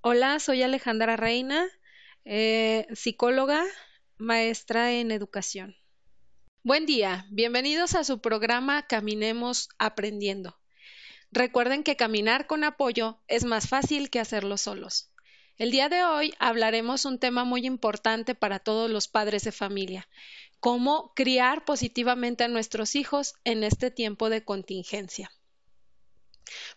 Hola, soy Alejandra Reina, eh, psicóloga, maestra en educación. Buen día, bienvenidos a su programa Caminemos Aprendiendo. Recuerden que caminar con apoyo es más fácil que hacerlo solos. El día de hoy hablaremos un tema muy importante para todos los padres de familia, cómo criar positivamente a nuestros hijos en este tiempo de contingencia.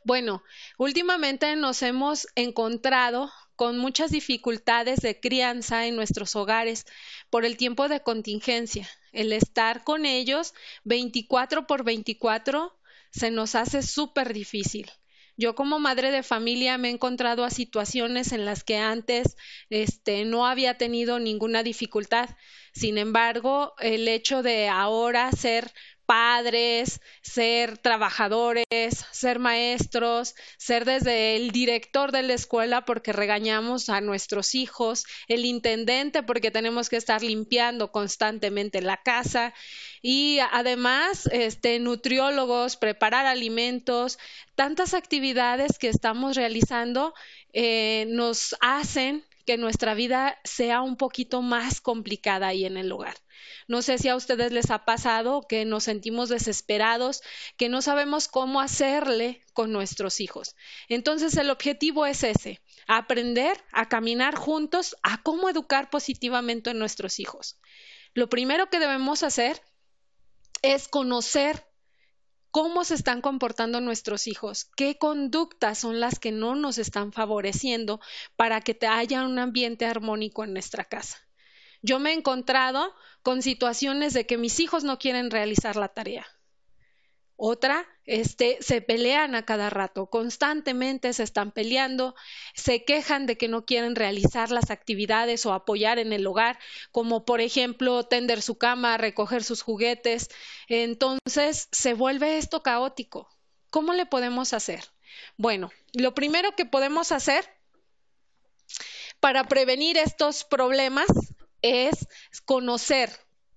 Bueno, últimamente nos hemos encontrado con muchas dificultades de crianza en nuestros hogares por el tiempo de contingencia. El estar con ellos 24 por 24 se nos hace súper difícil. Yo como madre de familia me he encontrado a situaciones en las que antes este, no había tenido ninguna dificultad. Sin embargo, el hecho de ahora ser padres, ser trabajadores, ser maestros, ser desde el director de la escuela porque regañamos a nuestros hijos, el intendente porque tenemos que estar limpiando constantemente la casa y además este nutriólogos, preparar alimentos, tantas actividades que estamos realizando eh, nos hacen que nuestra vida sea un poquito más complicada ahí en el hogar. No sé si a ustedes les ha pasado que nos sentimos desesperados, que no sabemos cómo hacerle con nuestros hijos. Entonces el objetivo es ese, aprender a caminar juntos a cómo educar positivamente a nuestros hijos. Lo primero que debemos hacer es conocer cómo se están comportando nuestros hijos, qué conductas son las que no nos están favoreciendo para que haya un ambiente armónico en nuestra casa. Yo me he encontrado con situaciones de que mis hijos no quieren realizar la tarea. Otra, este, se pelean a cada rato, constantemente se están peleando, se quejan de que no quieren realizar las actividades o apoyar en el hogar, como por ejemplo tender su cama, recoger sus juguetes. Entonces se vuelve esto caótico. ¿Cómo le podemos hacer? Bueno, lo primero que podemos hacer para prevenir estos problemas es conocer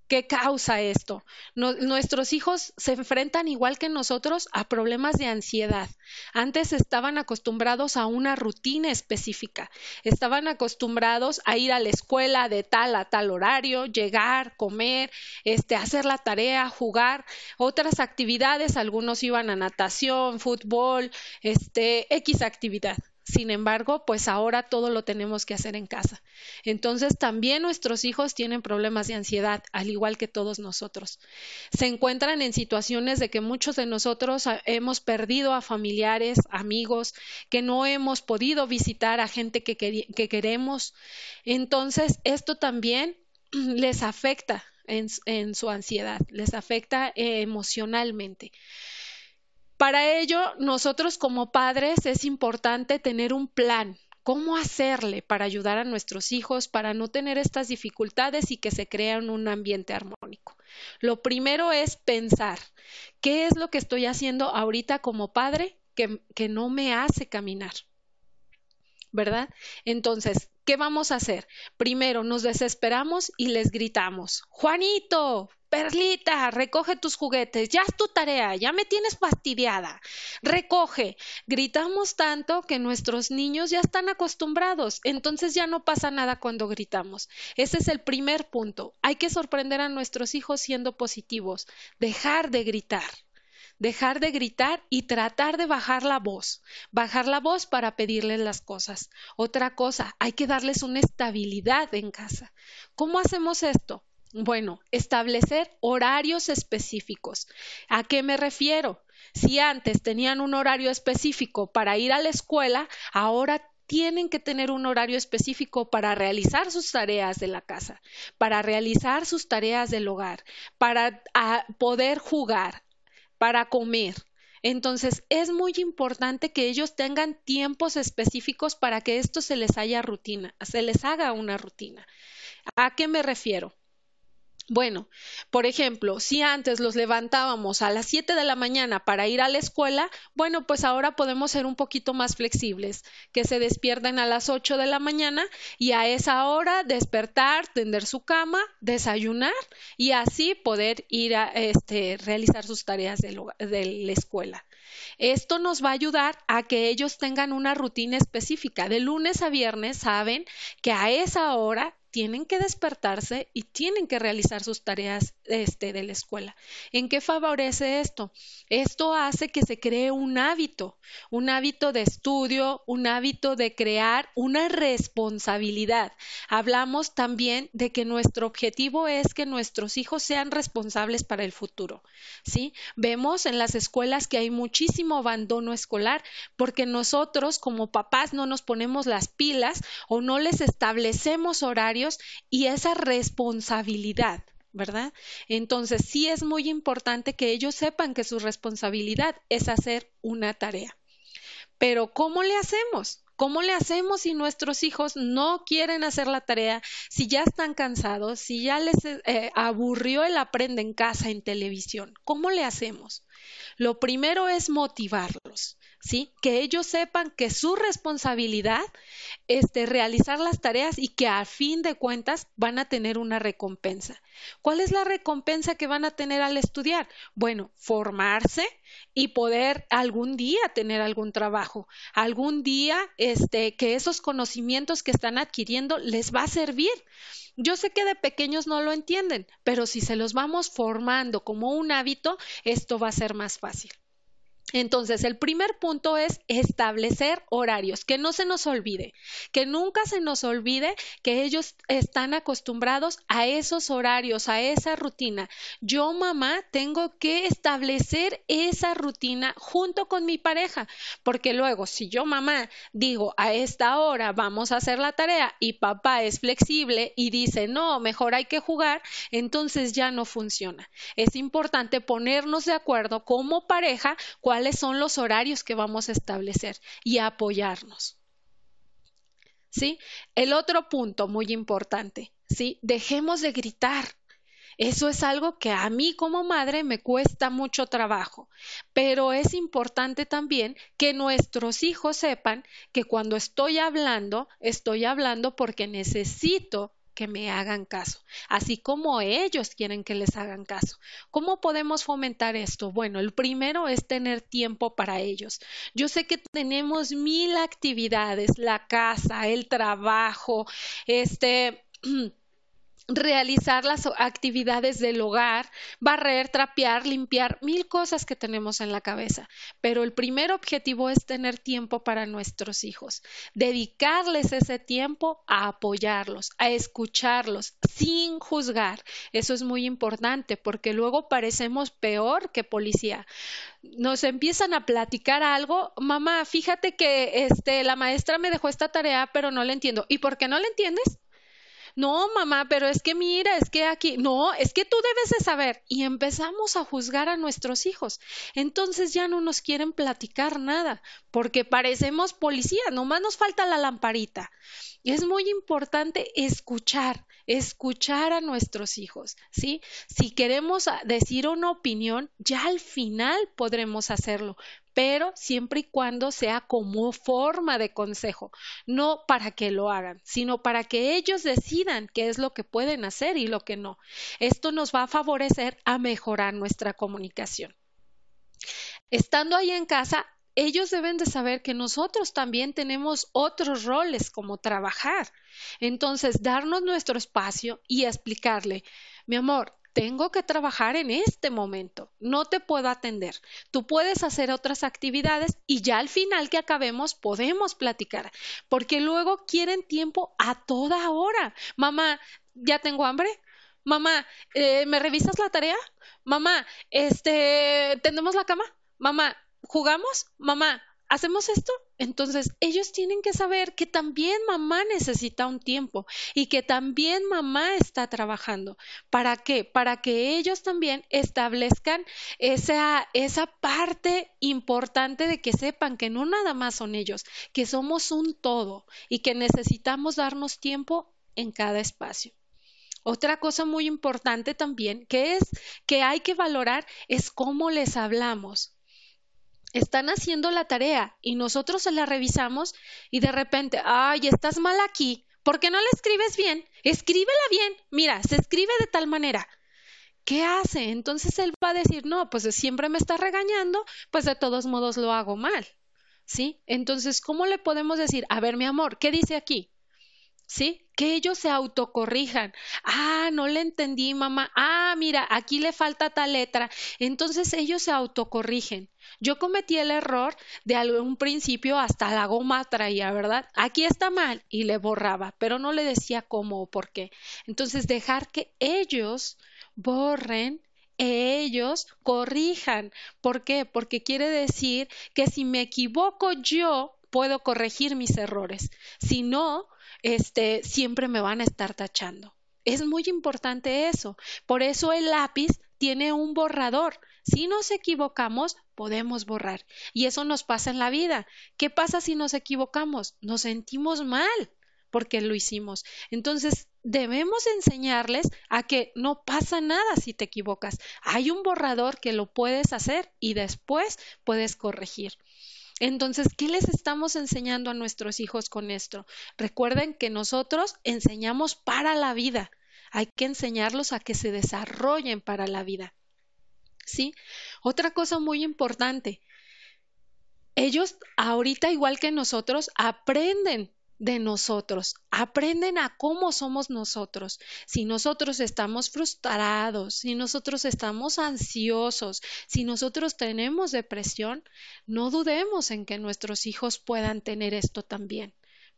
¿Qué causa esto? nuestros hijos se enfrentan igual que nosotros a problemas de ansiedad. Antes estaban acostumbrados a una rutina específica, estaban acostumbrados a ir a la escuela de tal a tal horario, llegar, comer, este, hacer la tarea, jugar, otras actividades, algunos iban a natación, fútbol, este, X actividad. Sin embargo, pues ahora todo lo tenemos que hacer en casa. Entonces, también nuestros hijos tienen problemas de ansiedad, al igual que todos nosotros. Se encuentran en situaciones de que muchos de nosotros ah, hemos perdido a familiares, amigos, que no hemos podido visitar a gente que, queremos. Entonces, esto también les afecta en, su ansiedad, les afecta eh, emocionalmente. Para ello, nosotros como padres es importante tener un plan, cómo hacerle para ayudar a nuestros hijos para no tener estas dificultades y que se crean un ambiente armónico. Lo primero es pensar, ¿qué es lo que estoy haciendo ahorita como padre que, que no me hace caminar? ¿Verdad? Entonces, ¿qué vamos a hacer? Primero nos desesperamos y les gritamos, Juanito, Perlita, recoge tus juguetes, ya es tu tarea, ya me tienes fastidiada. Recoge. Gritamos tanto que nuestros niños ya están acostumbrados, entonces ya no pasa nada cuando gritamos. Ese es el primer punto. Hay que sorprender a nuestros hijos siendo positivos, dejar de gritar dejar de gritar y tratar de bajar la voz, bajar la voz para pedirles las cosas. Otra cosa, hay que darles una estabilidad en casa. ¿Cómo hacemos esto? Bueno, establecer horarios específicos. ¿A qué me refiero? Si antes tenían un horario específico para ir a la escuela, ahora tienen que tener un horario específico para realizar sus tareas de la casa, para realizar sus tareas del hogar, para ah, poder jugar, para comer. Entonces, es muy importante que ellos tengan tiempos específicos para que esto se les haya rutina, se les haga una rutina. ¿A qué me refiero? Bueno, por ejemplo, si antes los levantábamos a las 7 de la mañana para ir a la escuela, bueno, pues ahora podemos ser un poquito más flexibles, que se despierten a las 8 de la mañana y a esa hora despertar, tender su cama, desayunar y así poder ir a este, realizar sus tareas de, de la escuela. Esto nos va a ayudar a que ellos tengan una rutina específica. De lunes a viernes saben que a esa hora tienen que despertarse y tienen que realizar sus tareas este, de la escuela. ¿En qué favorece esto? Esto hace que se cree un hábito, un hábito de estudio, un hábito de crear una responsabilidad. Hablamos también de que nuestro objetivo es que nuestros hijos sean responsables para el futuro. ¿sí? Vemos en las escuelas que hay muchísimo abandono escolar porque nosotros como papás no nos ponemos las pilas o no les establecemos horarios y esa responsabilidad. ¿Verdad? Entonces, sí es muy importante que ellos sepan que su responsabilidad es hacer una tarea. Pero, ¿cómo le hacemos? ¿Cómo le hacemos si nuestros hijos no quieren hacer la tarea, si ya están cansados, si ya les eh, aburrió el aprende en casa en televisión? ¿Cómo le hacemos? Lo primero es motivarlos. ¿Sí? Que ellos sepan que su responsabilidad es de realizar las tareas y que a fin de cuentas van a tener una recompensa. ¿Cuál es la recompensa que van a tener al estudiar? Bueno, formarse y poder algún día tener algún trabajo, algún día este que esos conocimientos que están adquiriendo les va a servir. Yo sé que de pequeños no lo entienden, pero si se los vamos formando como un hábito, esto va a ser más fácil. Entonces, el primer punto es establecer horarios, que no se nos olvide, que nunca se nos olvide que ellos están acostumbrados a esos horarios, a esa rutina. Yo, mamá, tengo que establecer esa rutina junto con mi pareja, porque luego, si yo, mamá, digo a esta hora vamos a hacer la tarea y papá es flexible y dice, no, mejor hay que jugar, entonces ya no funciona. Es importante ponernos de acuerdo como pareja cuál cuáles son los horarios que vamos a establecer y apoyarnos. ¿Sí? El otro punto muy importante, ¿sí? Dejemos de gritar. Eso es algo que a mí como madre me cuesta mucho trabajo, pero es importante también que nuestros hijos sepan que cuando estoy hablando, estoy hablando porque necesito que me hagan caso, así como ellos quieren que les hagan caso. ¿Cómo podemos fomentar esto? Bueno, el primero es tener tiempo para ellos. Yo sé que tenemos mil actividades, la casa, el trabajo, este realizar las actividades del hogar, barrer, trapear, limpiar, mil cosas que tenemos en la cabeza. Pero el primer objetivo es tener tiempo para nuestros hijos, dedicarles ese tiempo a apoyarlos, a escucharlos, sin juzgar. Eso es muy importante porque luego parecemos peor que policía. Nos empiezan a platicar algo, mamá, fíjate que este la maestra me dejó esta tarea, pero no la entiendo. ¿Y por qué no la entiendes? No, mamá, pero es que mira, es que aquí, no, es que tú debes de saber. Y empezamos a juzgar a nuestros hijos. Entonces ya no nos quieren platicar nada, porque parecemos policías, nomás nos falta la lamparita. Es muy importante escuchar, escuchar a nuestros hijos, ¿sí? Si queremos decir una opinión, ya al final podremos hacerlo, pero siempre y cuando sea como forma de consejo, no para que lo hagan, sino para que ellos decidan qué es lo que pueden hacer y lo que no. Esto nos va a favorecer a mejorar nuestra comunicación. Estando ahí en casa, ellos deben de saber que nosotros también tenemos otros roles como trabajar. Entonces, darnos nuestro espacio y explicarle, mi amor, tengo que trabajar en este momento, no te puedo atender. Tú puedes hacer otras actividades y ya al final que acabemos podemos platicar, porque luego quieren tiempo a toda hora. Mamá, ¿ya tengo hambre? Mamá, eh, ¿me revisas la tarea? Mamá, este, ¿tendemos la cama? Mamá, ¿jugamos? Mamá, hacemos esto, entonces ellos tienen que saber que también mamá necesita un tiempo y que también mamá está trabajando. ¿Para qué? Para que ellos también establezcan esa, esa parte importante de que sepan que no nada más son ellos, que somos un todo y que necesitamos darnos tiempo en cada espacio. Otra cosa muy importante también que es que hay que valorar es cómo les hablamos. Están haciendo la tarea y nosotros se la revisamos y de repente, ay, estás mal aquí, ¿por qué no la escribes bien? Escríbela bien. Mira, se escribe de tal manera. ¿Qué hace? Entonces él va a decir, no, pues siempre me está regañando, pues de todos modos lo hago mal. ¿Sí? Entonces, ¿cómo le podemos decir, a ver, mi amor, ¿qué dice aquí? ¿Sí? Que ellos se autocorrijan. Ah, no le entendí, mamá. Ah, mira, aquí le falta tal letra. Entonces ellos se autocorrigen. Yo cometí el error de algún principio hasta la goma traía, ¿verdad? Aquí está mal y le borraba, pero no le decía cómo o por qué. Entonces dejar que ellos borren ellos corrijan. ¿Por qué? Porque quiere decir que si me equivoco yo, puedo corregir mis errores. Si no, este, siempre me van a estar tachando. Es muy importante eso. Por eso el lápiz tiene un borrador. Si nos equivocamos, podemos borrar. Y eso nos pasa en la vida. ¿Qué pasa si nos equivocamos? Nos sentimos mal porque lo hicimos. Entonces, debemos enseñarles a que no pasa nada si te equivocas. Hay un borrador que lo puedes hacer y después puedes corregir. Entonces, ¿qué les estamos enseñando a nuestros hijos con esto? Recuerden que nosotros enseñamos para la vida. Hay que enseñarlos a que se desarrollen para la vida. ¿Sí? Otra cosa muy importante. Ellos ahorita, igual que nosotros, aprenden de nosotros, aprenden a cómo somos nosotros. Si nosotros estamos frustrados, si nosotros estamos ansiosos, si nosotros tenemos depresión, no dudemos en que nuestros hijos puedan tener esto también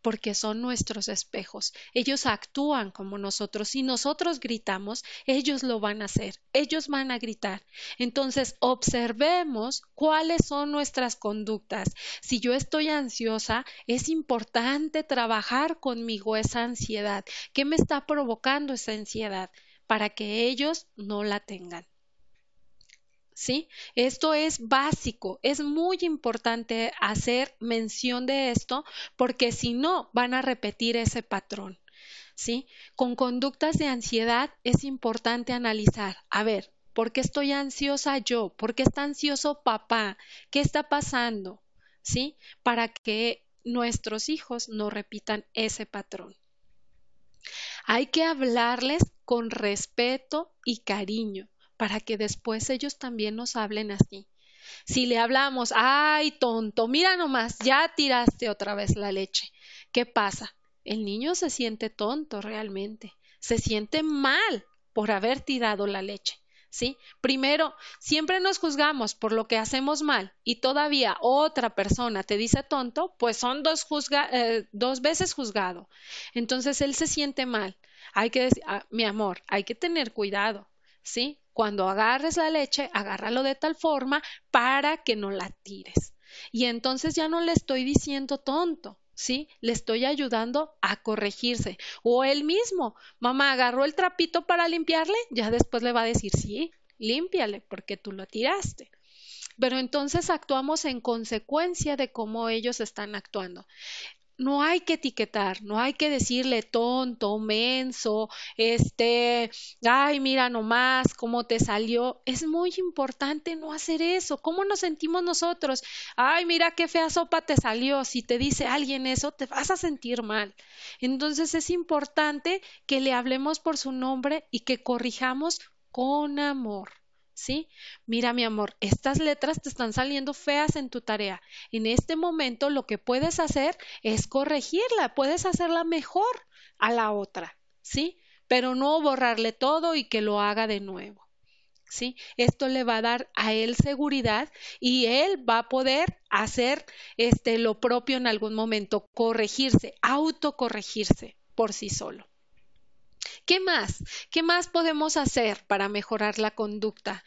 porque son nuestros espejos. Ellos actúan como nosotros. Si nosotros gritamos, ellos lo van a hacer. Ellos van a gritar. Entonces, observemos cuáles son nuestras conductas. Si yo estoy ansiosa, es importante trabajar conmigo esa ansiedad. ¿Qué me está provocando esa ansiedad? Para que ellos no la tengan. ¿Sí? Esto es básico, es muy importante hacer mención de esto porque si no van a repetir ese patrón. ¿Sí? Con conductas de ansiedad es importante analizar, a ver, ¿por qué estoy ansiosa yo? ¿Por qué está ansioso papá? ¿Qué está pasando? ¿Sí? Para que nuestros hijos no repitan ese patrón. Hay que hablarles con respeto y cariño para que después ellos también nos hablen así. Si le hablamos, ay, tonto, mira nomás, ya tiraste otra vez la leche. ¿Qué pasa? El niño se siente tonto realmente, se siente mal por haber tirado la leche. ¿Sí? Primero, siempre nos juzgamos por lo que hacemos mal y todavía otra persona te dice tonto, pues son dos, eh, dos veces juzgado. Entonces él se siente mal. Hay que decir, ah, mi amor, hay que tener cuidado. ¿sí? Cuando agarres la leche, agárralo de tal forma para que no la tires. Y entonces ya no le estoy diciendo tonto, ¿sí? Le estoy ayudando a corregirse. O él mismo, mamá agarró el trapito para limpiarle, ya después le va a decir, sí, límpiale porque tú lo tiraste pero entonces actuamos en consecuencia de cómo ellos están actuando no hay que etiquetar, no hay que decirle tonto, menso, este, ay, mira nomás cómo te salió. Es muy importante no hacer eso. ¿Cómo nos sentimos nosotros? Ay, mira qué fea sopa te salió. Si te dice alguien eso, te vas a sentir mal. Entonces es importante que le hablemos por su nombre y que corrijamos con amor. ¿Sí? Mira, mi amor, estas letras te están saliendo feas en tu tarea. En este momento lo que puedes hacer es corregirla, puedes hacerla mejor a la otra, ¿sí? Pero no borrarle todo y que lo haga de nuevo. ¿Sí? Esto le va a dar a él seguridad y él va a poder hacer este lo propio en algún momento, corregirse, autocorregirse por sí solo. ¿Qué más? ¿Qué más podemos hacer para mejorar la conducta?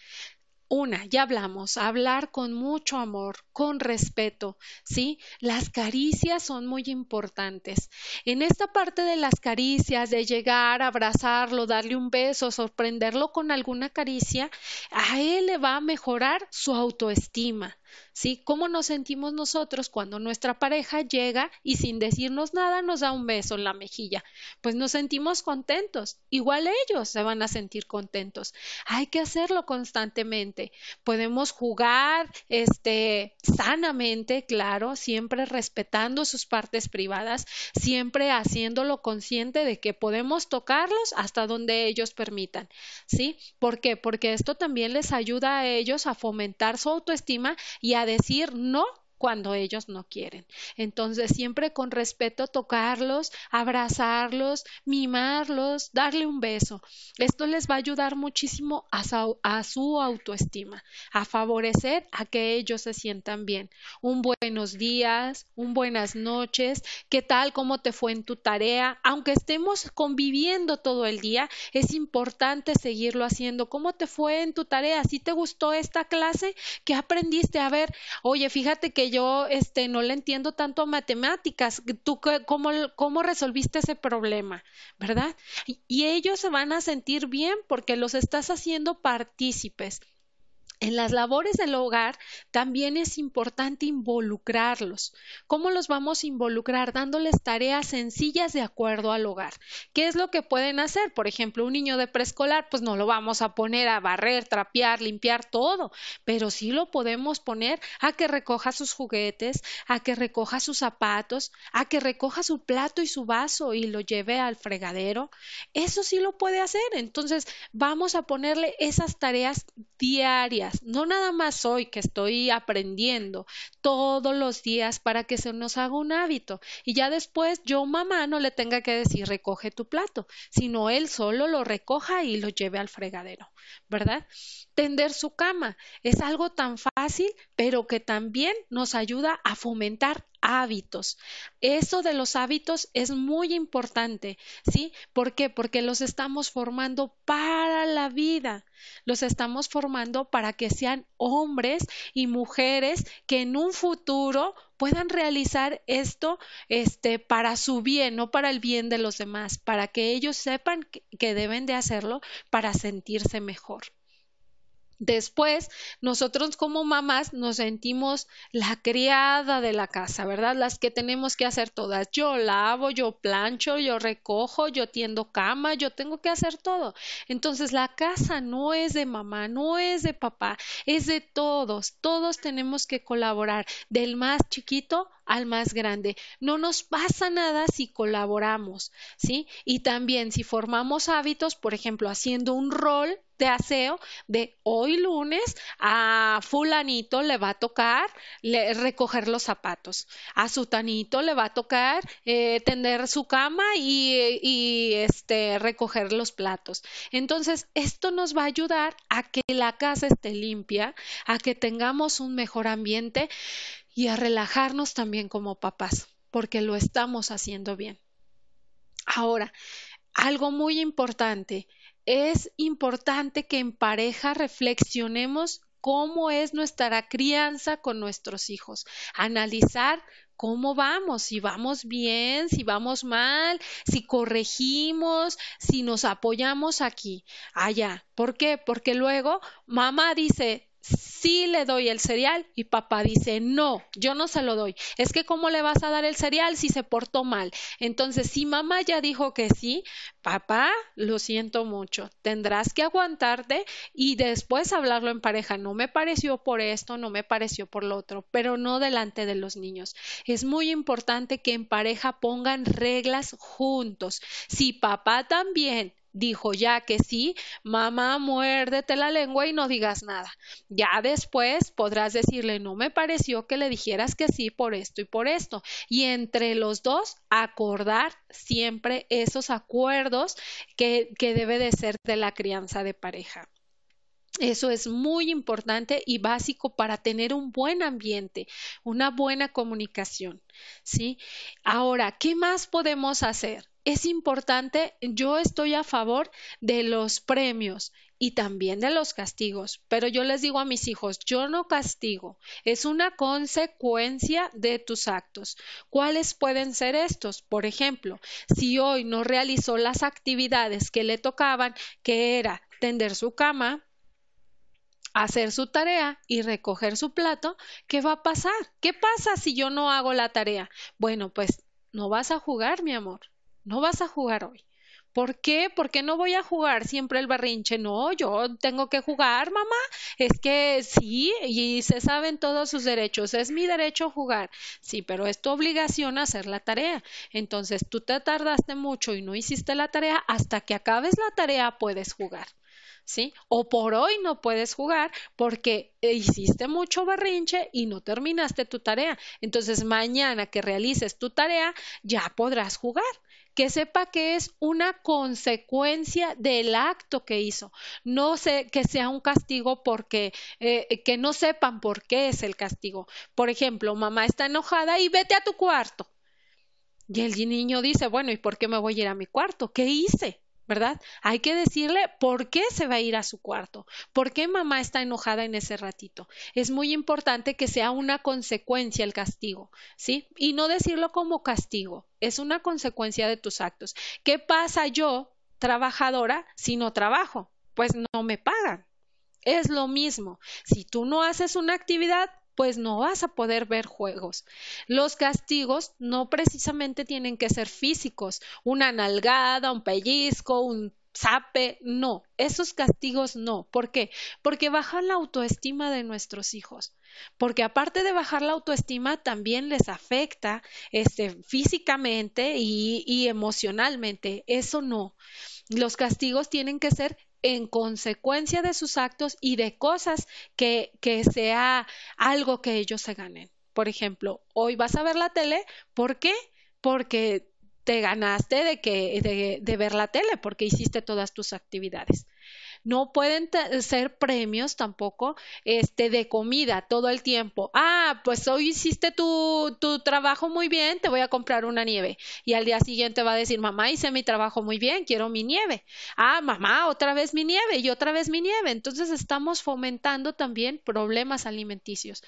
Una, ya hablamos, hablar con mucho amor, con respeto, ¿sí? Las caricias son muy importantes. En esta parte de las caricias, de llegar, abrazarlo, darle un beso, sorprenderlo con alguna caricia, a él le va a mejorar su autoestima, ¿sí? ¿Cómo nos sentimos nosotros cuando nuestra pareja llega y sin decirnos nada nos da un beso en la mejilla? Pues nos sentimos contentos. Igual ellos se van a sentir contentos. Hay que hacerlo constantemente. Podemos jugar, este, sanamente, claro, siempre respetando sus partes privadas, siempre haciéndolo consciente de que podemos tocarlos hasta donde ellos permitan, ¿sí? ¿Por qué? Porque esto también les ayuda a ellos a fomentar su autoestima y a decir no cuando ellos no quieren. Entonces, siempre con respeto tocarlos, abrazarlos, mimarlos, darle un beso. Esto les va a ayudar muchísimo a su, autoestima, a favorecer a que ellos se sientan bien. Un buenos días, un buenas noches, qué tal, cómo te fue en tu tarea. Aunque estemos conviviendo todo el día, es importante seguirlo haciendo. ¿Cómo te fue en tu tarea? ¿Si te gustó esta clase? ¿Qué aprendiste? A ver, oye, fíjate que yo este, no le entiendo tanto a matemáticas. ¿Tú cómo, cómo resolviste ese problema? ¿Verdad? y ellos se van a sentir bien porque los estás haciendo partícipes. En las labores del hogar también es importante involucrarlos. ¿Cómo los vamos a involucrar? Dándoles tareas sencillas de acuerdo al hogar. ¿Qué es lo que pueden hacer? Por ejemplo, un niño de preescolar, pues no lo vamos a poner a barrer, trapear, limpiar todo, pero sí lo podemos poner a que recoja sus juguetes, a que recoja sus zapatos, a que recoja su plato y su vaso y lo lleve al fregadero. Eso sí lo puede hacer. Entonces, vamos a ponerle esas tareas diarias no nada más hoy que estoy aprendiendo, todos los días para que se nos haga un hábito y ya después yo mamá no le tenga que decir recoge tu plato, sino él solo lo recoja y lo lleve al fregadero, ¿verdad? Tender su cama es algo tan fácil, pero que también nos ayuda a fomentar hábitos. Eso de los hábitos es muy importante, ¿sí? ¿Por qué? Porque los estamos formando para la vida, los estamos formando para que sean hombres y mujeres que en un futuro puedan realizar esto este para su bien, no para el bien de los demás, para que ellos sepan que deben de hacerlo para sentirse mejor. Después, nosotros como mamás nos sentimos la criada de la casa, ¿verdad? Las que tenemos que hacer todas. Yo lavo, yo plancho, yo recojo, yo tiendo cama, yo tengo que hacer todo. Entonces, la casa no es de mamá, no es de papá, es de todos. Todos tenemos que colaborar, del más chiquito al más grande. No nos pasa nada si colaboramos, ¿sí? Y también si formamos hábitos, por ejemplo, haciendo un rol de aseo de hoy lunes a fulanito le va a tocar recoger los zapatos, a sutanito le va a tocar eh, tender su cama y, y este, recoger los platos. Entonces, esto nos va a ayudar a que la casa esté limpia, a que tengamos un mejor ambiente y a relajarnos también como papás, porque lo estamos haciendo bien. Ahora, algo muy importante, es importante que en pareja reflexionemos cómo es nuestra crianza con nuestros hijos, analizar cómo vamos, si vamos bien, si vamos mal, si corregimos, si nos apoyamos aquí, allá. ¿Por qué? Porque luego mamá dice, sí le doy el cereal y papá dice, no, yo no se lo doy. Es que ¿cómo le vas a dar el cereal si se portó mal? Entonces, si mamá ya dijo que sí, papá, lo siento mucho, tendrás que aguantarte y después hablarlo en pareja. No me pareció por esto, no me pareció por lo otro, pero no delante de los niños. Es muy importante que en pareja pongan reglas juntos. Si papá también dijo ya que sí, mamá, muérdete la lengua y no digas nada. Ya después podrás decirle, no me pareció que le dijeras que sí por esto y por esto. Y entre los dos acordar siempre esos acuerdos que, que debe de ser de la crianza de pareja. Eso es muy importante y básico para tener un buen ambiente, una buena comunicación, ¿sí? Ahora, ¿qué más podemos hacer? Es importante, yo estoy a favor de los premios y también de los castigos, pero yo les digo a mis hijos, yo no castigo, es una consecuencia de tus actos. ¿Cuáles pueden ser estos? Por ejemplo, si hoy no realizó las actividades que le tocaban, que era tender su cama, hacer su tarea y recoger su plato, ¿qué va a pasar? ¿Qué pasa si yo no hago la tarea? Bueno, pues no vas a jugar, mi amor. No vas a jugar hoy. ¿Por qué? ¿Por qué no voy a jugar siempre el berrinche? No, yo tengo que jugar, mamá. Es que sí, y se saben todos sus derechos. Es mi derecho jugar. Sí, pero es tu obligación hacer la tarea. Entonces, tú te tardaste mucho y no hiciste la tarea. Hasta que acabes la tarea puedes jugar. ¿Sí? O por hoy no puedes jugar porque hiciste mucho berrinche y no terminaste tu tarea. Entonces, mañana que realices tu tarea, ya podrás jugar que sepa que es una consecuencia del acto que hizo. No sé que sea un castigo porque eh, que no sepan por qué es el castigo. Por ejemplo, mamá está enojada y vete a tu cuarto. Y el niño dice, bueno, ¿y por qué me voy a ir a mi cuarto? ¿Qué hice? ¿Verdad? Hay que decirle por qué se va a ir a su cuarto, por qué mamá está enojada en ese ratito. Es muy importante que sea una consecuencia el castigo, ¿sí? Y no decirlo como castigo, es una consecuencia de tus actos. ¿Qué pasa yo, trabajadora, si no trabajo? Pues no me pagan. Es lo mismo. Si tú no haces una actividad, pues no vas a poder ver juegos. Los castigos no precisamente tienen que ser físicos, una nalgada, un pellizco, un zape, no, esos castigos no. ¿Por qué? Porque bajan la autoestima de nuestros hijos. Porque aparte de bajar la autoestima, también les afecta este, físicamente y, y emocionalmente. Eso no. Los castigos tienen que ser en consecuencia de sus actos y de cosas que, que sea algo que ellos se ganen. Por ejemplo, hoy vas a ver la tele, ¿por qué? Porque te ganaste de, que, de, de ver la tele, porque hiciste todas tus actividades. No pueden ser premios tampoco este, de comida todo el tiempo. Ah, pues hoy hiciste tu, tu trabajo muy bien, te voy a comprar una nieve. Y al día siguiente va a decir, mamá, hice mi trabajo muy bien, quiero mi nieve. Ah, mamá, otra vez mi nieve y otra vez mi nieve. Entonces estamos fomentando también problemas alimenticios.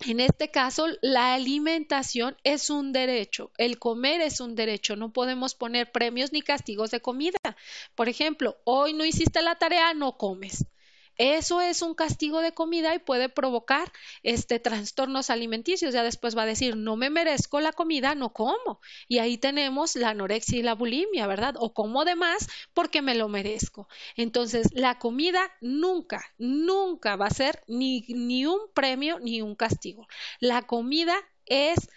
En este caso, la alimentación es un derecho, el comer es un derecho, no podemos poner premios ni castigos de comida. Por ejemplo, hoy no hiciste la tarea, no comes. Eso es un castigo de comida y puede provocar este trastornos alimenticios. Ya después va a decir, no me merezco la comida, no como. Y ahí tenemos la anorexia y la bulimia, ¿verdad? O como de más porque me lo merezco. Entonces, la comida nunca, nunca va a ser ni, ni un premio ni un castigo. La comida es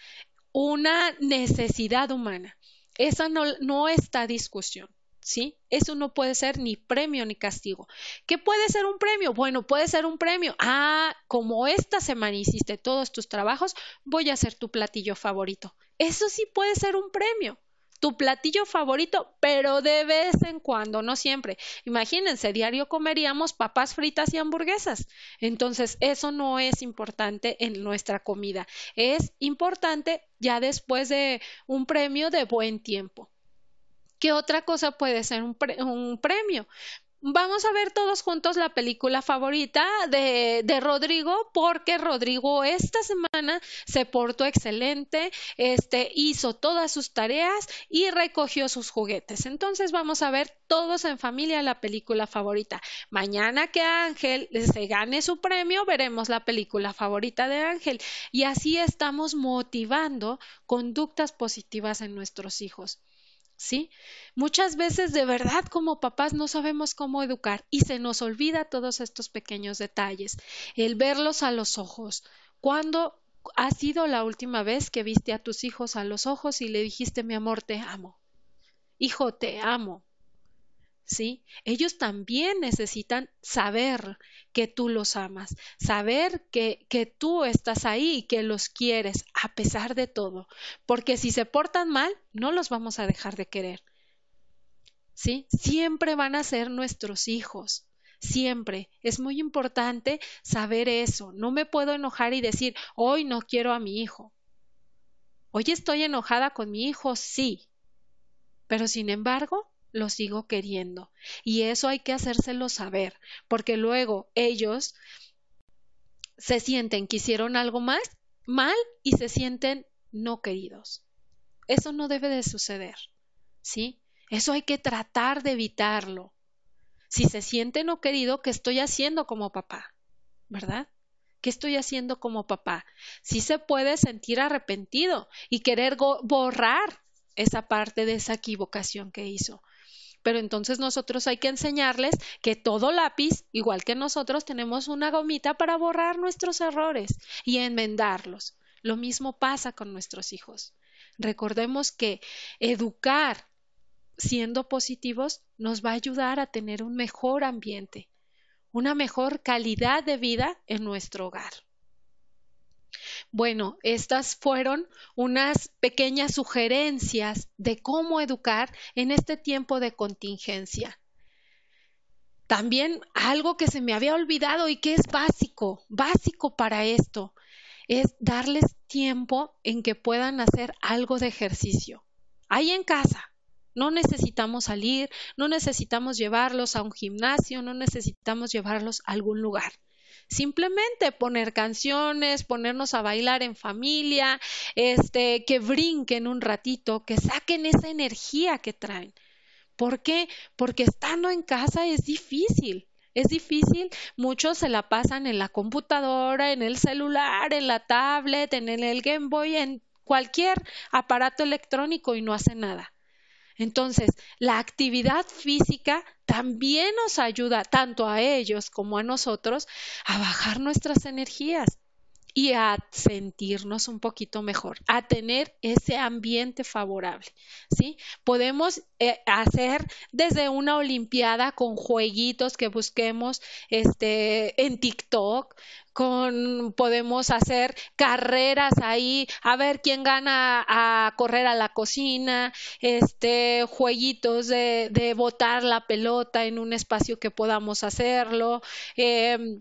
una necesidad humana. Esa no, no está discusión. ¿Sí? Eso no puede ser ni premio ni castigo. ¿Qué puede ser un premio? Bueno, puede ser un premio. Ah, como esta semana hiciste todos tus trabajos, voy a hacer tu platillo favorito. Eso sí puede ser un premio. Tu platillo favorito, pero de vez en cuando, no siempre. Imagínense, diario comeríamos papas fritas y hamburguesas. Entonces, eso no es importante en nuestra comida. Es importante ya después de un premio de buen tiempo. ¿Qué otra cosa puede ser un, premio? Vamos a ver todos juntos la película favorita de, Rodrigo, porque Rodrigo esta semana se portó excelente, este, hizo todas sus tareas y recogió sus juguetes. Entonces vamos a ver todos en familia la película favorita. Mañana que Ángel se gane su premio, veremos la película favorita de Ángel. Y así estamos motivando conductas positivas en nuestros hijos. ¿Sí? Muchas veces de verdad como papás no sabemos cómo educar y se nos olvida todos estos pequeños detalles, el verlos a los ojos. ¿Cuándo ha sido la última vez que viste a tus hijos a los ojos y le dijiste mi amor te amo? Hijo, te amo. ¿Sí? Ellos también necesitan saber que tú los amas, saber que, que tú estás ahí y que los quieres a pesar de todo, porque si se portan mal, no los vamos a dejar de querer. ¿Sí? Siempre van a ser nuestros hijos. Siempre. Es muy importante saber eso. No me puedo enojar y decir, hoy no quiero a mi hijo. Hoy estoy enojada con mi hijo, sí. Pero sin embargo, lo sigo queriendo. Y eso hay que hacérselo saber, porque luego ellos se sienten que hicieron algo más mal y se sienten no queridos. Eso no debe de suceder, ¿sí? Eso hay que tratar de evitarlo. si se siente no querido, ¿qué estoy haciendo como papá? ¿Verdad? ¿Qué estoy haciendo como papá? Sí se puede sentir arrepentido y querer borrar esa parte de esa equivocación que hizo. Pero entonces nosotros hay que enseñarles que todo lápiz, igual que nosotros, tenemos una gomita para borrar nuestros errores y enmendarlos. Lo mismo pasa con nuestros hijos. Recordemos que educar siendo positivos nos va a ayudar a tener un mejor ambiente, una mejor calidad de vida en nuestro hogar. Bueno, estas fueron unas pequeñas sugerencias de cómo educar en este tiempo de contingencia. También algo que se me había olvidado y que es básico, básico para esto, es darles tiempo en que puedan hacer algo de ejercicio. Ahí en casa, no necesitamos salir, no necesitamos llevarlos a un gimnasio, no necesitamos llevarlos a algún lugar. Simplemente poner canciones, ponernos a bailar en familia, este, que brinquen un ratito, que saquen esa energía que traen. ¿Por qué? Porque estando en casa es difícil. Es difícil, muchos se la pasan en la computadora, en el celular, en la tablet, en el Game Boy, en cualquier aparato electrónico y no hacen nada. Entonces, la actividad física también nos ayuda tanto a ellos como a nosotros a bajar nuestras energías y a sentirnos un poquito mejor, a tener ese ambiente favorable, ¿sí? Podemos eh, hacer desde una olimpiada con jueguitos que busquemos este en TikTok, con podemos hacer carreras ahí, a ver quién gana a correr a la cocina, este jueguitos de, de botar la pelota en un espacio que podamos hacerlo, eh,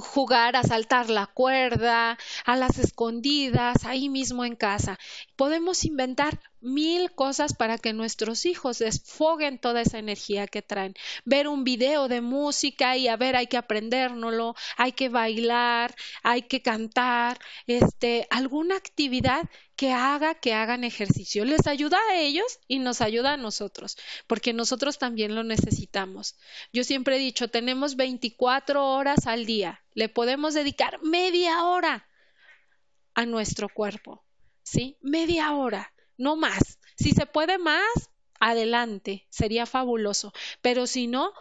jugar a saltar la cuerda, a las escondidas, ahí mismo en casa. Podemos inventar mil cosas para que nuestros hijos desfoguen toda esa energía que traen. Ver un video de música y a ver, hay que aprendérnoslo, hay que bailar, hay que cantar, este, alguna actividad que haga que hagan ejercicio. Les ayuda a ellos y nos ayuda a nosotros, porque nosotros también lo necesitamos. Yo siempre he dicho, tenemos 24 horas al día, le podemos dedicar media hora a nuestro cuerpo, ¿sí? Media hora, no más. Si se puede más, adelante, sería fabuloso, pero si no,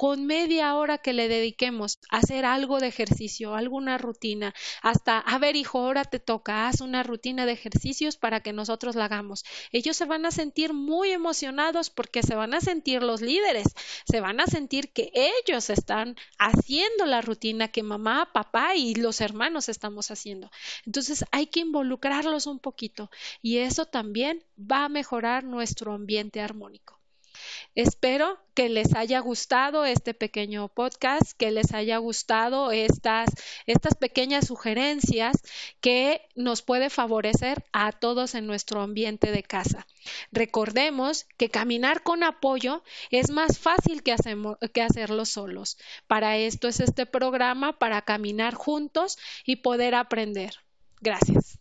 con media hora que le dediquemos a hacer algo de ejercicio, alguna rutina, hasta, a ver hijo, ahora te toca, haz una rutina de ejercicios para que nosotros la hagamos. Ellos se van a sentir muy emocionados porque se van a sentir los líderes, se van a sentir que ellos están haciendo la rutina que mamá, papá y los hermanos estamos haciendo. Entonces hay que involucrarlos un poquito y eso también va a mejorar nuestro ambiente armónico. Espero que les haya gustado este pequeño podcast, que les haya gustado estas, estas pequeñas sugerencias que nos puede favorecer a todos en nuestro ambiente de casa. Recordemos que caminar con apoyo es más fácil que, que hacerlo solos. Para esto es este programa, para caminar juntos y poder aprender. Gracias.